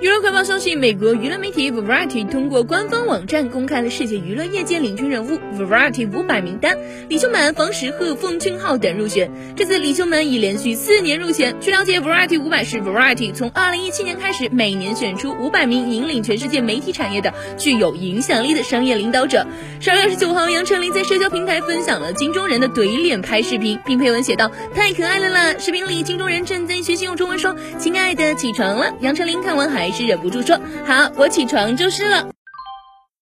娱乐快报消息：美国娱乐媒体 Variety 通过官方网站公开了世界娱乐业界领军人物 Variety 五百名单，李秀满、冯时赫、奉俊昊等入选。这次李秀满已连续四年入选。据了解，Variety 五百是 Variety 从二零一七年开始每年选出五百名引领全世界媒体产业的具有影响力的商业领导者。十二月二十九号，杨丞琳在社交平台分享了金钟人的怼脸拍视频，并配文写道：“太可爱了啦！”视频里金钟人正在学习用中文说：“亲爱的，起床了。”杨丞琳看完还还。是忍不住说好，我起床就是了。